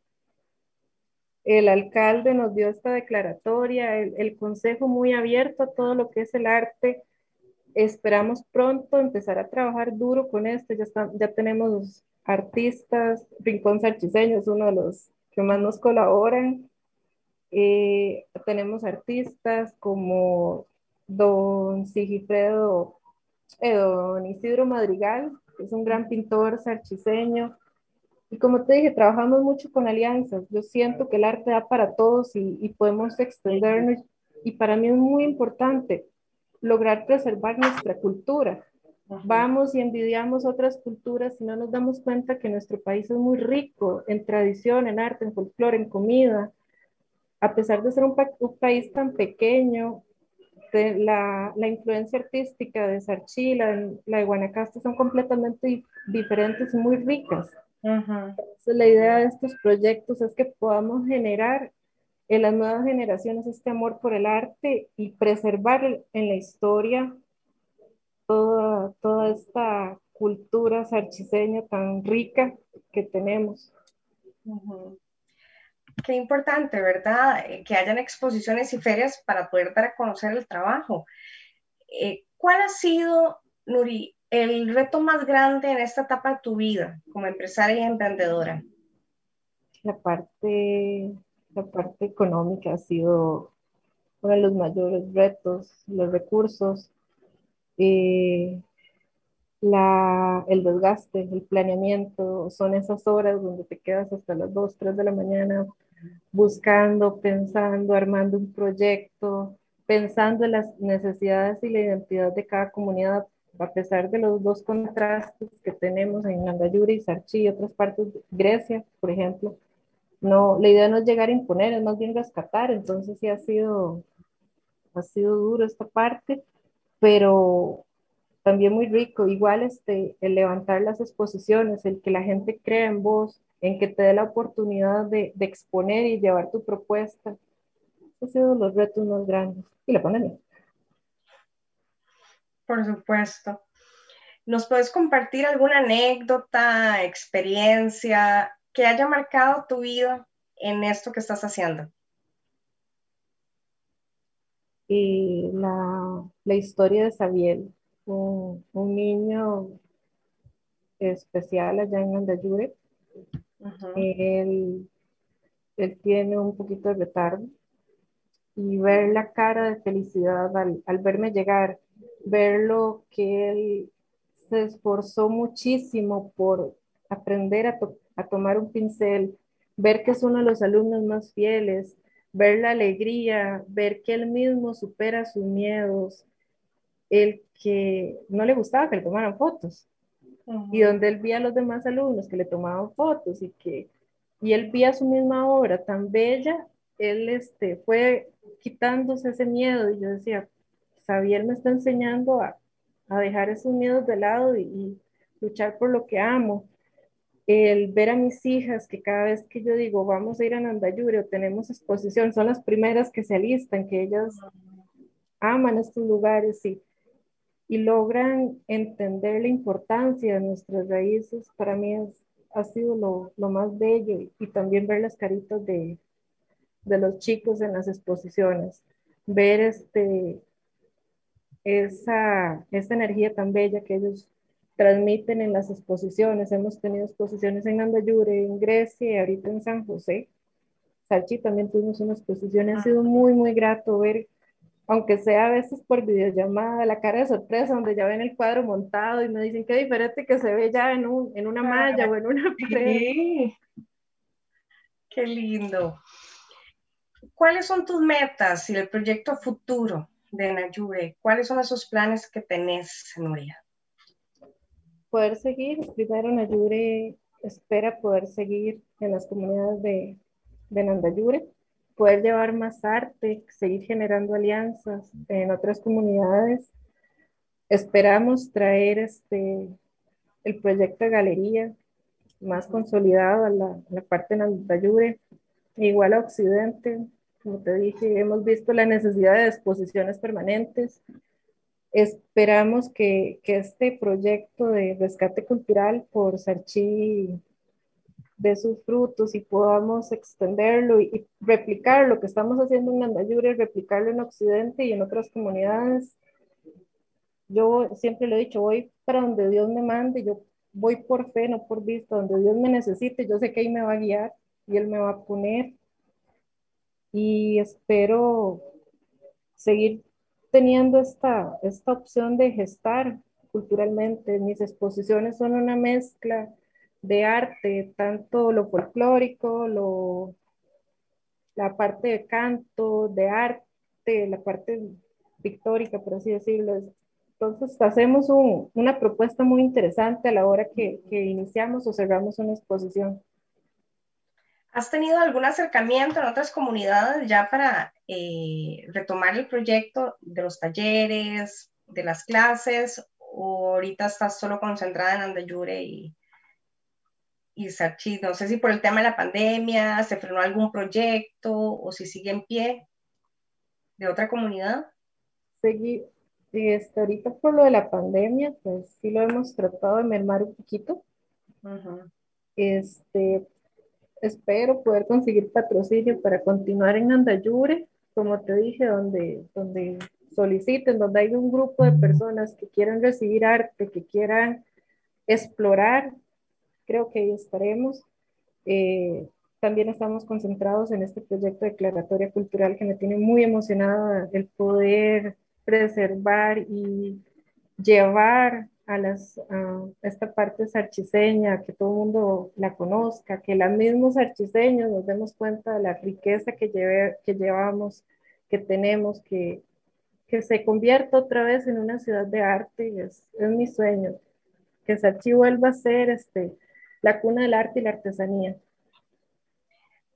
El alcalde nos dio esta declaratoria, el, consejo muy abierto a todo lo que es el arte. Esperamos pronto empezar a trabajar duro con esto. Ya, tenemos artistas, Rincón Sarchiseño es uno de los que más nos colaboran. Eh, tenemos artistas como don Sigifredo, eh, don Isidro Madrigal, que es un gran pintor sarchiseño. Y como te dije, trabajamos mucho con alianzas. Yo siento que el arte da para todos y, y podemos extendernos. Y para mí es muy importante lograr preservar nuestra cultura. Vamos y envidiamos otras culturas y no nos damos cuenta que nuestro país es muy rico en tradición, en arte, en folclore, en comida. A pesar de ser un, país tan pequeño, la, la, influencia artística de Sarchila, la de Guanacaste son completamente diferentes y muy ricas. Entonces, la idea de estos proyectos es que podamos generar en las nuevas generaciones este amor por el arte y preservar en la historia toda, toda esta cultura sarchiseña tan rica que tenemos. Qué importante, ¿verdad? Eh, que hayan exposiciones y ferias para poder dar a conocer el trabajo. Eh, ¿Cuál ha sido, Nuri, el reto más grande en esta etapa de tu vida como empresaria y emprendedora? La parte, la parte económica ha sido uno de los mayores retos, los recursos, eh, la, el desgaste, el planeamiento, son esas horas donde te quedas hasta las 2, 3 de la mañana buscando, pensando, armando un proyecto, pensando en las necesidades y la identidad de cada comunidad, a pesar de los dos contrastes que tenemos en Andayuri y Sarchi y otras partes de Grecia, por ejemplo. No, la idea no es llegar a imponer, es más bien rescatar, entonces sí ha sido, ha sido duro esta parte, pero también muy rico. Igual este, el levantar las exposiciones, el que la gente crea en vos, en que te dé la oportunidad de, de exponer y llevar tu propuesta. Han sido los retos más grandes. Y la pandemia. Por supuesto. ¿Nos puedes compartir alguna anécdota, experiencia que haya marcado tu vida en esto que estás haciendo? Y la, la historia de Sabiel, un, un, niño especial allá en Andayure. él, él tiene un poquito de retardo y ver la cara de felicidad al, al verme llegar, verlo que él se esforzó muchísimo por aprender a, a, tomar un pincel, ver que es uno de los alumnos más fieles, ver la alegría, ver que él mismo supera sus miedos, el que no le gustaba que le tomaran fotos. Y donde él veía a los demás alumnos que le tomaban fotos y que y él veía su misma obra tan bella, él este, fue quitándose ese miedo y yo decía, Xavier me está enseñando a, dejar esos miedos de lado y, luchar por lo que amo. El ver a mis hijas que cada vez que yo digo vamos a ir a Nandayure o tenemos exposición, son las primeras que se alistan, que ellas aman estos lugares y, logran entender la importancia de nuestras raíces, para mí ha sido lo, más bello y, también ver las caritas de los chicos en las exposiciones, ver este, esa, esa energía tan bella que ellos transmiten en las exposiciones. Hemos tenido exposiciones en Andayure, en Grecia y ahorita en San José. Salchi también tuvimos una exposición, ha sido muy, muy grato ver, aunque sea a veces por videollamada, la cara de sorpresa donde ya ven el cuadro montado y me dicen qué diferente que se ve ya en, un, en una malla o en una pared. Qué lindo. ¿Cuáles son tus metas y el proyecto futuro de Nayure? ¿Cuáles son esos planes que tenés, Nuria? Poder seguir, primero Nayure espera poder seguir en las comunidades de, de Nandayure, poder llevar más arte, seguir generando alianzas en otras comunidades. Esperamos traer este, el proyecto de galería más consolidado a la, la parte de Nandayure, igual a Occidente, como te dije, hemos visto la necesidad de exposiciones permanentes. Esperamos que, que este proyecto de rescate cultural por Sarchi dé sus frutos y podamos extenderlo y, replicar lo que estamos haciendo en Andayure, replicarlo en Occidente y en otras comunidades. Yo siempre le he dicho, voy para donde Dios me mande, yo voy por fe, no por vista, donde Dios me necesite, yo sé que ahí me va a guiar y Él me va a poner y espero seguir teniendo esta, esta opción de gestar culturalmente. Mis exposiciones son una mezcla de arte, tanto lo folclórico, lo, la parte de canto, de arte, la parte pictórica, por así decirlo. Entonces hacemos una propuesta muy interesante a la hora que, que iniciamos o cerramos una exposición. ¿Has tenido algún acercamiento en otras comunidades ya para eh, retomar el proyecto de los talleres, de las clases? ¿O ahorita estás solo concentrada en Andayure y, y Sarchi? No sé si por el tema de la pandemia se frenó algún proyecto o si sigue en pie de otra comunidad. Seguí, este, ahorita por lo de la pandemia, pues sí lo hemos tratado de mermar un poquito. Este, espero poder conseguir patrocinio para continuar en Andayure, como te dije, donde, donde soliciten, donde hay un grupo de personas que quieran recibir arte, que quieran explorar, creo que ahí estaremos. Eh, también estamos concentrados en este proyecto de declaratoria cultural que me tiene muy emocionada el poder preservar y llevar a, las, esta parte sarchiseña, que todo el mundo la conozca, que los mismos sarchiseños nos demos cuenta de la riqueza que, lleve, que llevamos, que tenemos, que, que se convierta otra vez en una ciudad de arte, es, es mi sueño, que Sarchi vuelva a ser este, la cuna del arte y la artesanía.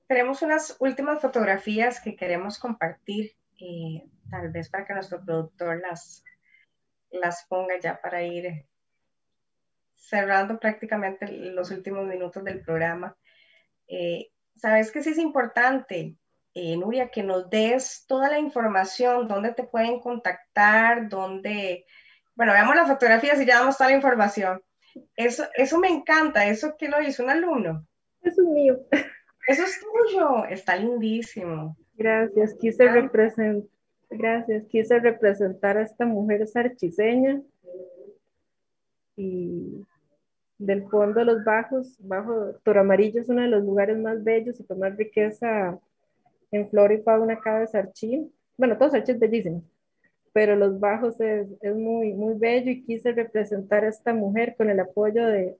Tenemos unas últimas fotografías que queremos compartir, eh, tal vez para que nuestro productor las, las ponga ya para ir cerrando prácticamente los últimos minutos del programa. Eh, Sabes que sí es importante, eh, Nuria, que nos des toda la información, dónde te pueden contactar, dónde... Bueno, veamos las fotografías y ya damos toda la información. Eso, eso me encanta, eso que lo hizo un alumno. Eso es mío. Eso es tuyo, está lindísimo. Gracias, quise representar Gracias. Quise representar a esta mujer sarchiseña y del fondo de los bajos, bajo Toro Amarillo es uno de los lugares más bellos y con más riqueza en flora y fauna acá de Sarchí. Bueno, todo Sarchí es bellísimo, pero los bajos es, muy, muy bello y quise representar a esta mujer con el apoyo de,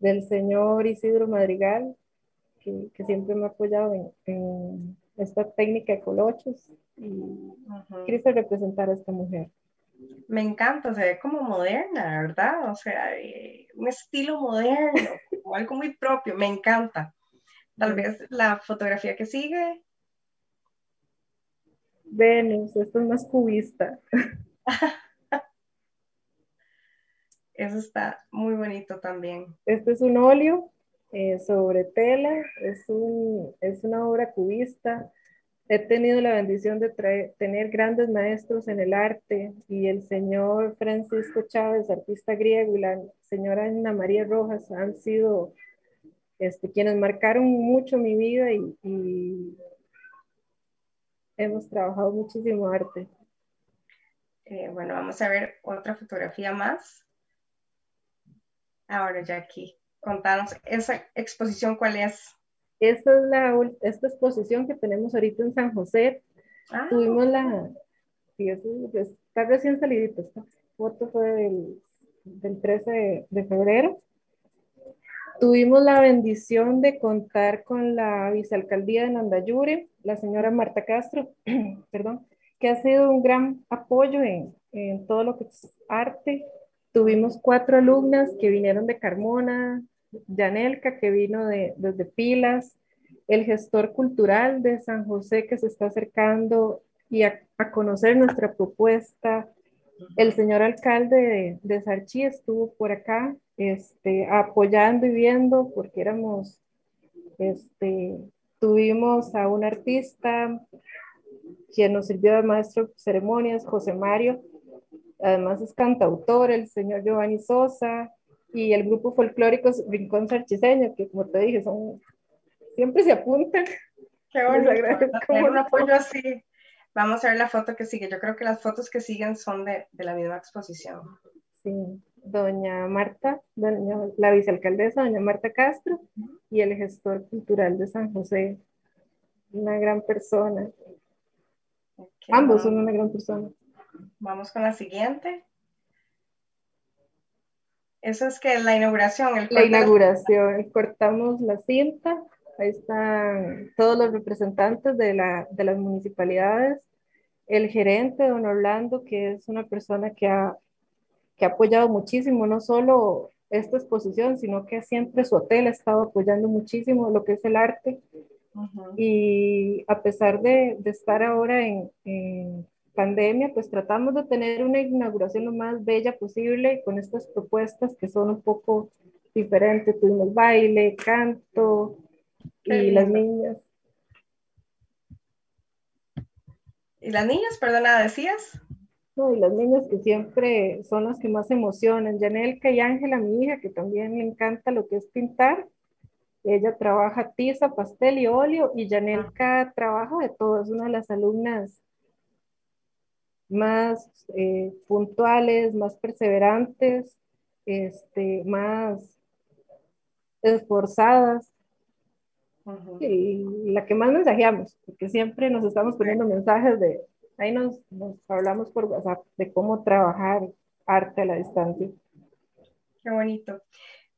del señor Isidro Madrigal, que, que siempre me ha apoyado en, en esta técnica de colochos y quise representar a esta mujer. Me encanta, se ve como moderna, ¿verdad? O sea, eh, un estilo moderno, algo muy propio, me encanta. Tal vez la fotografía que sigue. Venus, esto es más cubista. Eso está muy bonito también. Este es un óleo eh, sobre tela, es, un, es una obra cubista He tenido la bendición de tener grandes maestros en el arte y el señor Francisco Chávez, artista griego, y la señora Ana María Rojas han sido este, quienes marcaron mucho mi vida y, hemos trabajado muchísimo arte. Eh, bueno, vamos a ver otra fotografía más. Ahora, Jackie, contanos, ¿esa exposición cuál es? Esta es la, esta exposición que tenemos ahorita en San José. Ah. Tuvimos la, sí, está recién salidita, esta foto fue del, del 13 de, febrero. Tuvimos la bendición de contar con la vicealcaldía de Nandayure, la señora Marta Castro, perdón, que ha sido un gran apoyo en, en todo lo que es arte. Tuvimos cuatro alumnas que vinieron de Carmona, Yanelka, que vino de, desde Pilas, el gestor cultural de San José que se está acercando y a, conocer nuestra propuesta. El señor alcalde de, de Sarchi estuvo por acá este, apoyando y viendo porque éramos, este, tuvimos a un artista quien nos sirvió de maestro de ceremonias, José Mario, además es cantautor, el señor Giovanni Sosa, y el grupo folclórico Rincón Sarchiseño, que como te dije, son, siempre se apuntan. Qué bonito, un apoyo así. Vamos a ver la foto que sigue. Yo creo que las fotos que siguen son de, de la misma exposición. Sí, doña Marta, doña, la vicealcaldesa, doña Marta Castro, y el gestor cultural de San José, una gran persona. Ambos son una gran persona. Vamos con la siguiente. Eso es que la inauguración. El la inauguración, cortamos la cinta, ahí están todos los representantes de, la, de las municipalidades, el gerente, don Orlando, que es una persona que ha, que ha apoyado muchísimo, no solo esta exposición, sino que siempre su hotel ha estado apoyando muchísimo lo que es el arte. Y a pesar de, de estar ahora en, en pandemia, pues tratamos de tener una inauguración lo más bella posible con estas propuestas que son un poco diferentes. Tuvimos baile, canto y las niñas. ¿Y las niñas, perdona, decías? No, y las niñas que siempre son las que más emocionan. Yanelka y Ángela, mi hija, que también le encanta lo que es pintar. Ella trabaja tiza, pastel y óleo y Yanelka trabaja de todo, es una de las alumnas más eh, puntuales, más perseverantes, este, más esforzadas. y la que más mensajeamos, porque siempre nos estamos poniendo mensajes de, ahí nos, nos hablamos por WhatsApp de cómo trabajar arte a la distancia. Qué bonito.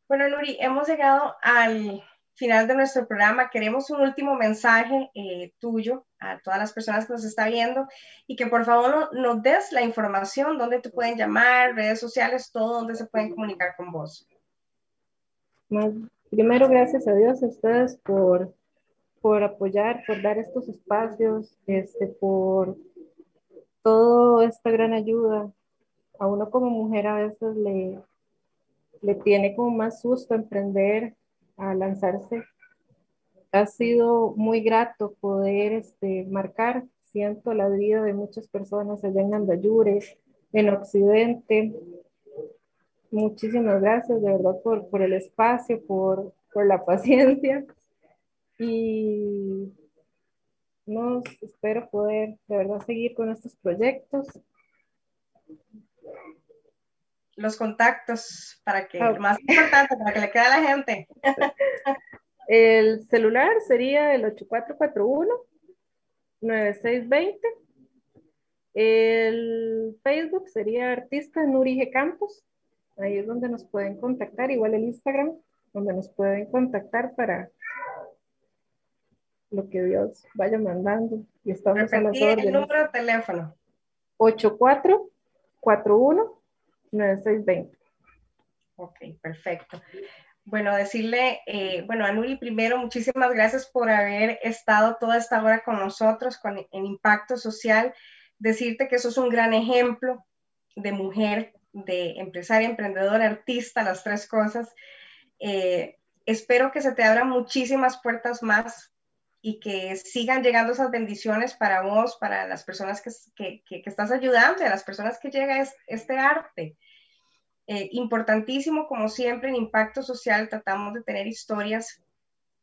Bueno, Nuri, hemos llegado al final de nuestro programa. Queremos un último mensaje eh, tuyo a todas las personas que nos están viendo y que por favor nos des la información, dónde te pueden llamar, redes sociales, todo donde se pueden comunicar con vos. Primero, gracias a Dios a ustedes por, por apoyar, por dar estos espacios, este, por toda esta gran ayuda. A uno como mujer a veces le, le tiene como más susto emprender, a lanzarse. Ha sido muy grato poder este, marcar, siento, la vida de muchas personas allá en Andayure, en Occidente, Muchísimas gracias de verdad por, por el espacio, por, por la paciencia y nos espero poder de verdad seguir con estos proyectos. Los contactos para que, lo más importante, para que le quede a la gente. El celular sería el 8441-9620. El Facebook sería artista Nurige Campos. Ahí es donde nos pueden contactar, igual el Instagram, donde nos pueden contactar para lo que Dios vaya mandando. Y estamos a las órdenes. el número de teléfono. 8441-9620. Ok, perfecto. Bueno, decirle, eh, bueno, a primero, muchísimas gracias por haber estado toda esta hora con nosotros con, en Impacto Social. Decirte que eso es un gran ejemplo de mujer de empresaria, emprendedora, artista, las tres cosas. Eh, espero que se te abran muchísimas puertas más y que sigan llegando esas bendiciones para vos, para las personas que, estás ayudando, a las personas que llega este arte. Eh, importantísimo, como siempre, en Impacto Social tratamos de tener historias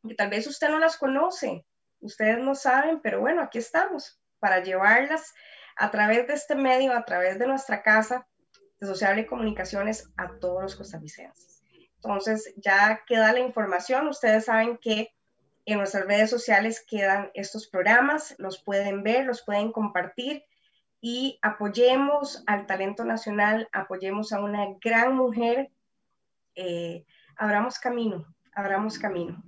que tal vez usted no las conoce, ustedes no saben, pero bueno, aquí estamos para llevarlas a través de este medio, a través de nuestra casa, de Sociable Comunicaciones a todos los costarricenses. Entonces, ya queda la información. Ustedes saben que en nuestras redes sociales quedan estos programas, los pueden ver, los pueden compartir y apoyemos al talento nacional, apoyemos a una gran mujer, eh, abramos camino, abramos camino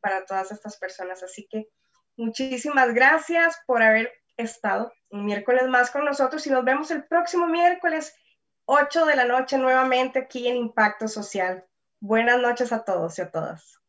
para todas estas personas. Así que muchísimas gracias por haber estado un miércoles más con nosotros y nos vemos el próximo miércoles 8 de la noche nuevamente aquí en Impacto Social. Buenas noches a todos y a todas.